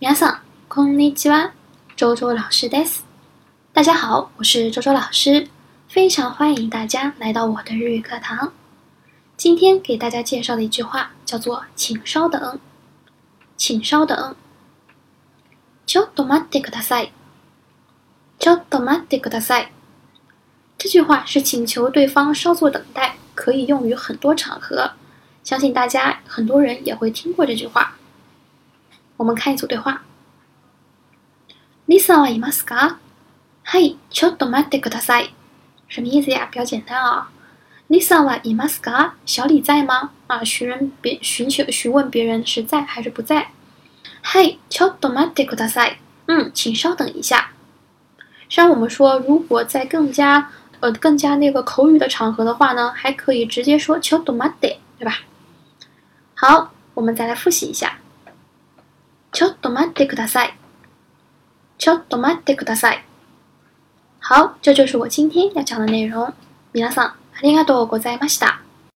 皆さん、こんにちは。周周老师です。大家好，我是周周老师，非常欢迎大家来到我的日语课堂。今天给大家介绍的一句话叫做“请稍等”，请稍等。ちょっと待ってください。ちょっと待ってください。这句话是请求对方稍作等待，可以用于很多场合。相信大家很多人也会听过这句话。 我们看一组对话。Lisa はいますか？はい、ちょっと待ってください。什么意思呀？比较简单啊。Lisa はいますか？小李在吗？啊，询人别寻求询问别人是在还是不在。はい、ちょっと待ってください。嗯，请稍等一下。实际上，我们说，如果在更加呃更加那个口语的场合的话呢，还可以直接说ちょっと待って，对吧？好，我们再来复习一下。 ちょっと待ってください。ちょっと待ってください。好，这就是我今天要讲的内容。皆さん、ありがとうございました。